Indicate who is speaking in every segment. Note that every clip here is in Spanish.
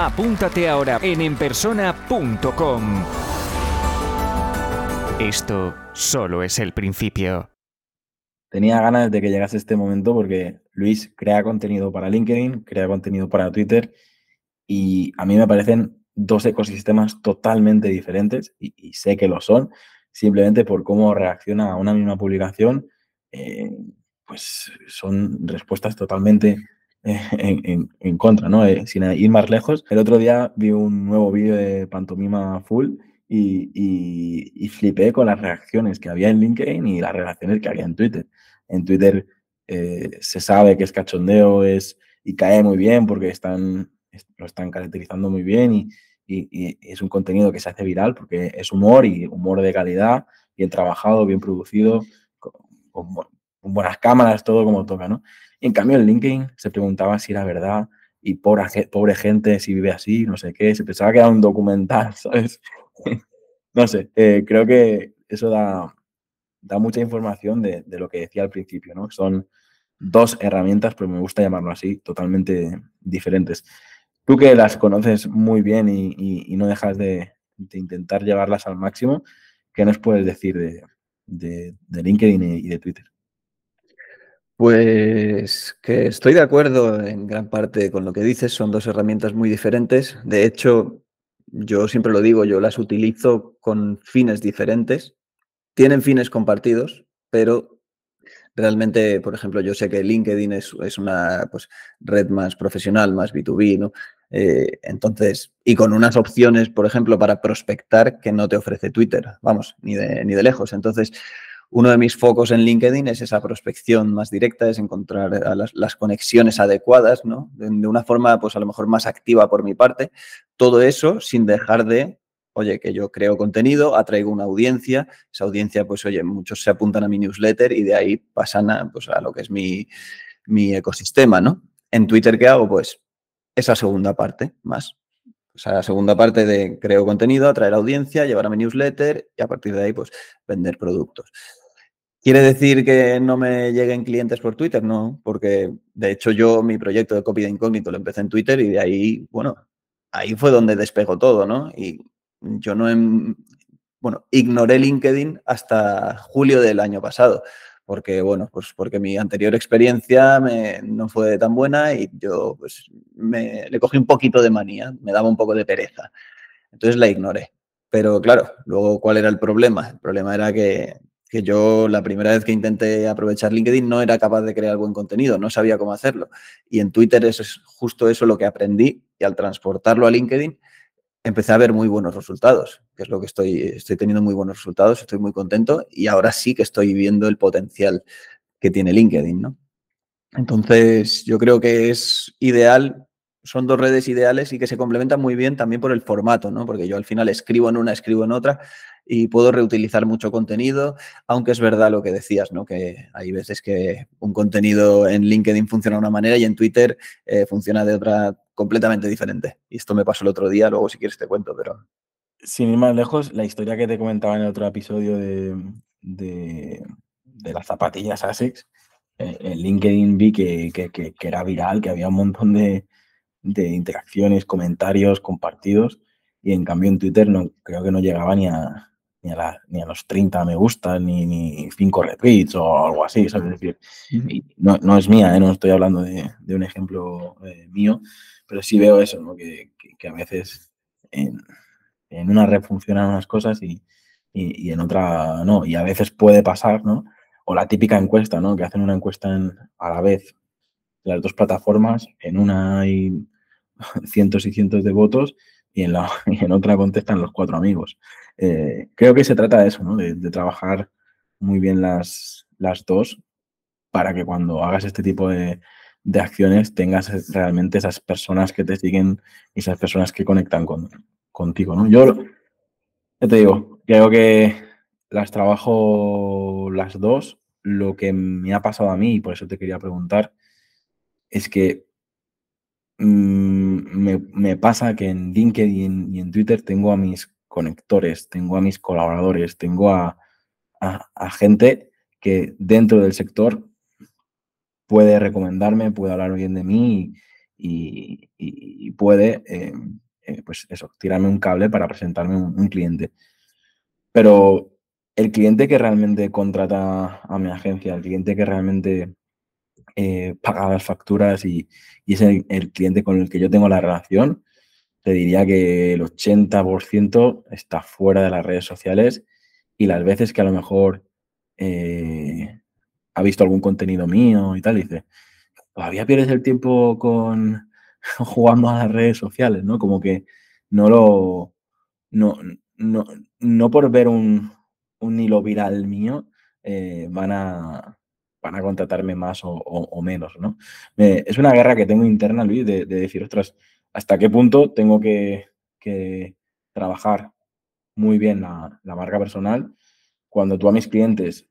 Speaker 1: Apúntate ahora en enpersona.com. Esto solo es el principio.
Speaker 2: Tenía ganas de que llegase este momento porque Luis crea contenido para LinkedIn, crea contenido para Twitter y a mí me parecen dos ecosistemas totalmente diferentes y, sé que lo son, simplemente por cómo reacciona a una misma publicación, eh, pues son respuestas totalmente en, contra, ¿no? Eh, sin ir más lejos. El otro día vi un nuevo vídeo de Pantomima Full y, flipé con las reacciones que había en LinkedIn y las reacciones que había en Twitter. En Twitter eh, se sabe que es cachondeo es, y cae muy bien porque están, lo están caracterizando muy bien y, y, es un contenido que se hace viral porque es humor y humor de calidad, bien trabajado, bien producido, con, con buenas cámaras, todo como toca, ¿no? En cambio, en LinkedIn se preguntaba si era verdad y pobre, gente si vive así, no sé qué, se pensaba que era un documental, ¿sabes? no sé, eh, creo que eso da, da mucha información de, lo que decía al principio, ¿no? Son dos herramientas, pero me gusta llamarlo así, totalmente diferentes. Tú que las conoces muy bien y, no dejas de, intentar llevarlas al máximo, ¿qué nos puedes decir de, de LinkedIn y de Twitter?
Speaker 3: Pues que estoy de acuerdo en gran parte con lo que dices, son dos herramientas muy diferentes. De hecho, yo siempre lo digo, yo las utilizo con fines diferentes. Tienen fines compartidos, pero realmente, por ejemplo, yo sé que LinkedIn es, una pues, red más profesional, más B2B, ¿no? Eh, entonces, y con unas opciones, por ejemplo, para prospectar que no te ofrece Twitter, vamos, ni de, ni de lejos. Entonces, uno de mis focos en LinkedIn es esa prospección más directa, es encontrar las, conexiones adecuadas, ¿no? De, una forma, pues a lo mejor más activa por mi parte. Todo eso sin dejar de, oye, que yo creo contenido, atraigo una audiencia, esa audiencia, pues oye, muchos se apuntan a mi newsletter y de ahí pasan a, pues, a lo que es mi, mi ecosistema, ¿no? En Twitter, ¿qué hago? Pues esa segunda parte más. O sea, la segunda parte de creo contenido, atraer audiencia, llevar a mi newsletter y a partir de ahí, pues, vender productos. ¿Quiere decir que no me lleguen clientes por Twitter? No, porque de hecho yo mi proyecto de copy de incógnito lo empecé en Twitter y de ahí, bueno, ahí fue donde despegó todo, ¿no? Y yo no, bueno, ignoré LinkedIn hasta julio del año pasado, porque, bueno, pues porque mi anterior experiencia no fue tan buena y yo, pues, me, le cogí un poquito de manía, me daba un poco de pereza. Entonces la ignoré. Pero claro, luego, ¿cuál era el problema? El problema era que que yo la primera vez que intenté aprovechar LinkedIn no era capaz de crear buen contenido, no sabía cómo hacerlo. Y en Twitter es justo eso lo que aprendí y al transportarlo a LinkedIn empecé a ver muy buenos resultados, que es lo que estoy, estoy teniendo muy buenos resultados, estoy muy contento y ahora sí que estoy viendo el potencial que tiene LinkedIn, ¿no? Entonces, yo creo que es ideal son dos redes ideales y que se complementan muy bien también por el formato, ¿no? Porque yo al final escribo en una, escribo en otra y puedo reutilizar mucho contenido, aunque es verdad lo que decías, ¿no? Que hay veces que un contenido en LinkedIn funciona de una manera y en Twitter eh, funciona de otra completamente diferente. Y esto me pasó el otro día, luego si quieres te cuento, pero...
Speaker 2: Sin ir más lejos, la historia que te comentaba en el otro episodio de, de, las zapatillas ASICS, eh, en LinkedIn vi que, que era viral, que había un montón de, de interacciones, comentarios, compartidos, y en cambio en Twitter no, creo que no llegaba ni a, ni a, ni a los 30 me gusta, ni, ni 5 retweets o algo así, Es decir, no, no, es mía, ¿eh? no estoy hablando de, de un ejemplo eh, mío, pero sí veo eso, ¿no? que, que, a veces en, en, una red funcionan unas cosas y, y, y, en otra no, y a veces puede pasar, ¿no? O la típica encuesta, ¿no? Que hacen una encuesta en, a la vez las dos plataformas, en una hay cientos y cientos de votos y en, la, en otra contestan los cuatro amigos. Eh, creo que se trata de eso, ¿no? de, trabajar muy bien las, las dos para que cuando hagas este tipo de, de, acciones tengas realmente esas personas que te siguen y esas personas que conectan con, contigo. ¿no? Yo te digo, creo que las trabajo las dos. Lo que me ha pasado a mí, y por eso te quería preguntar, es que mm, me, pasa que en LinkedIn y en Twitter tengo a mis conectores, tengo a mis colaboradores, tengo a, gente que dentro del sector puede recomendarme, puede hablar bien de mí y, puede, eh, eh, pues eso, tirarme un cable para presentarme un cliente. Pero el cliente que realmente contrata a mi agencia, el cliente que realmente eh, paga las facturas y, es el, cliente con el que yo tengo la relación, te diría que el 80% está fuera de las redes sociales y las veces que a lo mejor eh, ha visto algún contenido mío y tal, dice, todavía pierdes el tiempo con jugando a las redes sociales, ¿no? Como que no lo, no, no, no por ver un, un hilo viral mío, eh, van, a, van a contratarme más o, menos, ¿no? es una guerra que tengo interna, Luis, de, decir, ostras, ¿hasta qué punto tengo que, trabajar muy bien la, marca personal cuando tú a mis clientes,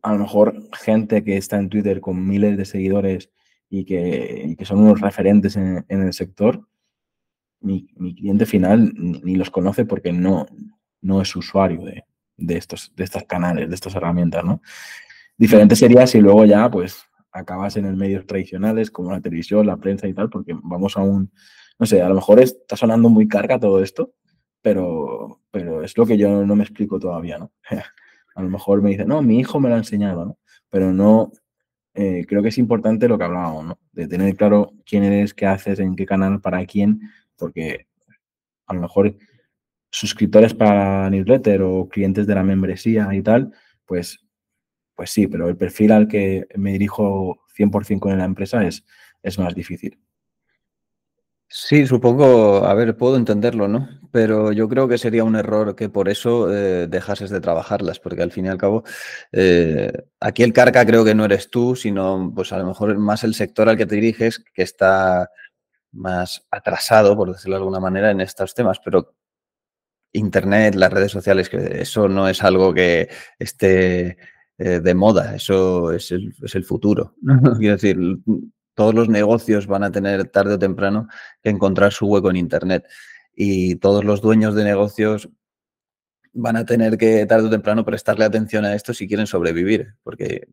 Speaker 2: a lo mejor gente que está en Twitter con miles de seguidores y que, son unos referentes en, el sector, mi, cliente final ni, los conoce porque no, no es usuario de, de estos, de estos canales, de estas herramientas, ¿no? Diferente sería si luego ya, pues, acabas en el medios tradicionales como la televisión, la prensa y tal, porque vamos a un, no sé, a lo mejor está sonando muy carga todo esto, pero, pero es lo que yo no me explico todavía, ¿no? a lo mejor me dice, no, mi hijo me lo ha enseñado, ¿no? Pero no, eh, creo que es importante lo que hablábamos, ¿no? De tener claro quién eres, qué haces, en qué canal, para quién, porque a lo mejor suscriptores para newsletter o clientes de la membresía y tal, pues, pues sí, pero el perfil al que me dirijo 100% con la empresa es, es más difícil.
Speaker 3: Sí, supongo, a ver, puedo entenderlo, ¿no? Pero yo creo que sería un error que por eso eh, dejases de trabajarlas, porque al fin y al cabo, eh, aquí el carca creo que no eres tú, sino pues a lo mejor más el sector al que te diriges, que está más atrasado, por decirlo de alguna manera, en estos temas, pero Internet, las redes sociales, eso no es algo que esté eh, de moda, eso es el, es el futuro. Quiero decir, todos los negocios van a tener tarde o temprano que encontrar su hueco en Internet. Y todos los dueños de negocios van a tener que tarde o temprano prestarle atención a esto si quieren sobrevivir, porque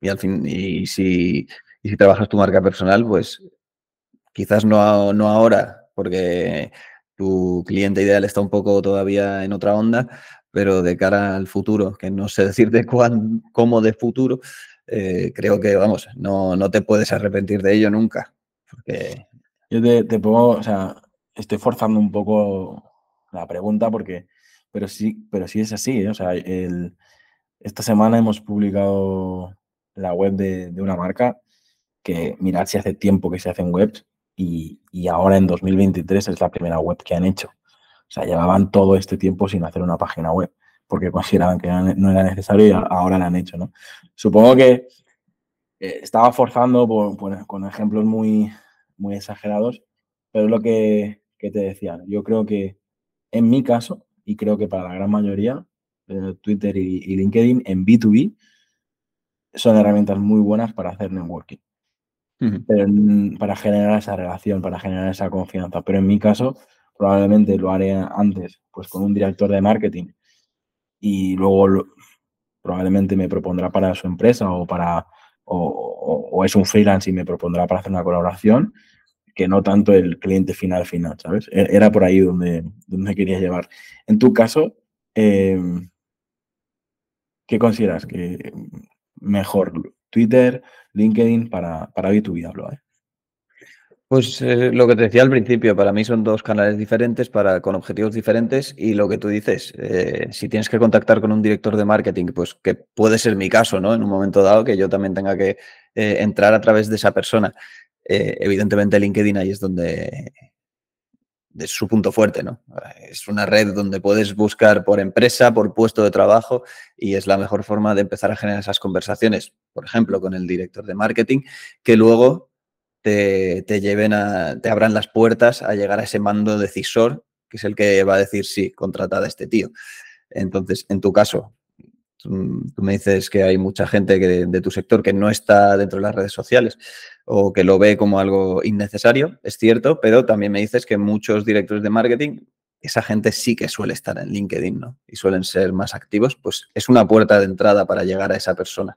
Speaker 3: y al fin y si, y si trabajas tu marca personal, pues quizás no, no ahora, porque tu cliente ideal está un poco todavía en otra onda, pero de cara al futuro, que no sé decirte cuán, cómo de futuro, eh, creo que, vamos, no, no, te puedes arrepentir de ello nunca.
Speaker 2: Yo te, te, pongo, o sea, estoy forzando un poco la pregunta porque, pero sí, pero sí es así, ¿eh? o sea, el, esta semana hemos publicado la web de, de, una marca que mirad si hace tiempo que se hacen webs y, ahora en 2023 es la primera web que han hecho. O sea, llevaban todo este tiempo sin hacer una página web porque consideraban que no era necesario y ahora la han hecho, ¿no? Supongo que eh, estaba forzando con ejemplos muy, muy exagerados, pero es lo que, te decía. Yo creo que en mi caso, y creo que para la gran mayoría, eh, Twitter y, y LinkedIn en B2B son herramientas muy buenas para hacer networking pero para generar esa relación, para generar esa confianza. Pero en mi caso, probablemente lo haré antes, pues con un director de marketing y luego probablemente me propondrá para su empresa o para o, es un freelance y me propondrá para hacer una colaboración que no tanto el cliente final final, ¿sabes? E, era por ahí donde, donde quería llevar. En tu caso, em, ¿qué consideras que mejor? ¿Twitter, LinkedIn para, para B2B hablo. ¿eh?
Speaker 3: Pues eh, lo que te decía al principio, para mí son dos canales diferentes para, con objetivos diferentes y lo que tú dices, eh, si tienes que contactar con un director de marketing, pues que puede ser mi caso, ¿no? En un momento dado que yo también tenga que entrar a través de esa persona. evidentemente LinkedIn ahí es donde es su punto fuerte, ¿no? Es una red donde puedes buscar por empresa, por puesto de trabajo y es la mejor forma de empezar a generar esas conversaciones, por ejemplo, con el director de marketing, que luego te, lleven a, te abran las puertas a llegar a ese mando decisor que es el que va a decir, sí, contratada a este tío. Entonces, en tu caso, tú, me dices que hay mucha gente que de, tu sector que no está dentro de las redes sociales o que lo ve como algo innecesario, es cierto, pero también me dices que muchos directores de marketing, esa gente sí que suele estar en LinkedIn, ¿no? Y suelen ser más activos, pues es una puerta de entrada para llegar a esa persona.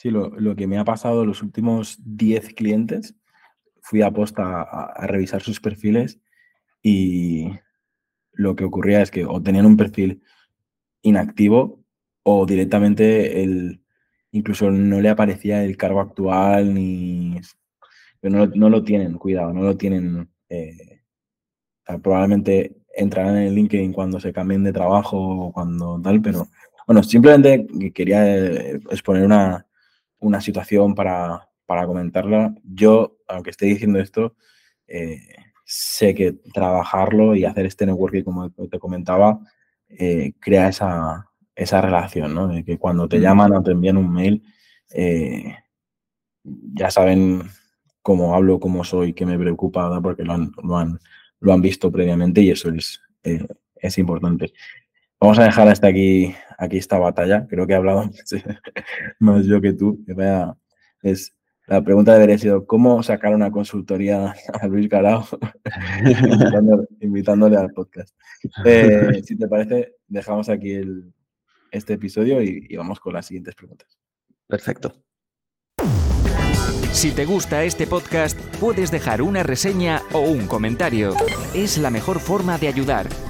Speaker 2: Sí, lo, que me ha pasado los últimos 10 clientes, fui a posta a revisar sus perfiles y lo que ocurría es que o tenían un perfil inactivo o directamente el, incluso no le aparecía el cargo actual ni... No, no lo tienen, cuidado, no lo tienen... Eh, probablemente entrarán en el LinkedIn cuando se cambien de trabajo o cuando tal, pero bueno, simplemente quería eh, exponer una, una situación para, para comentarla. Yo, aunque esté diciendo esto, eh, sé que trabajarlo y hacer este networking, como te comentaba, eh, crea esa, esa relación, ¿no? De que cuando te llaman o te envían un mail, eh, ya saben cómo hablo, cómo soy, qué me preocupa, porque lo han, lo han, lo han visto previamente y eso es, es importante. Vamos a dejar hasta aquí, aquí esta batalla. Creo que he hablado más yo que tú. Es, la pregunta debería haber sido, ¿cómo sacar una consultoría a Luis Garao? invitándole, al podcast. Eh, si te parece, dejamos aquí este episodio y, y vamos con las siguientes preguntas.
Speaker 3: Perfecto.
Speaker 1: Si te gusta este podcast, puedes dejar una reseña o un comentario. Es la mejor forma de ayudar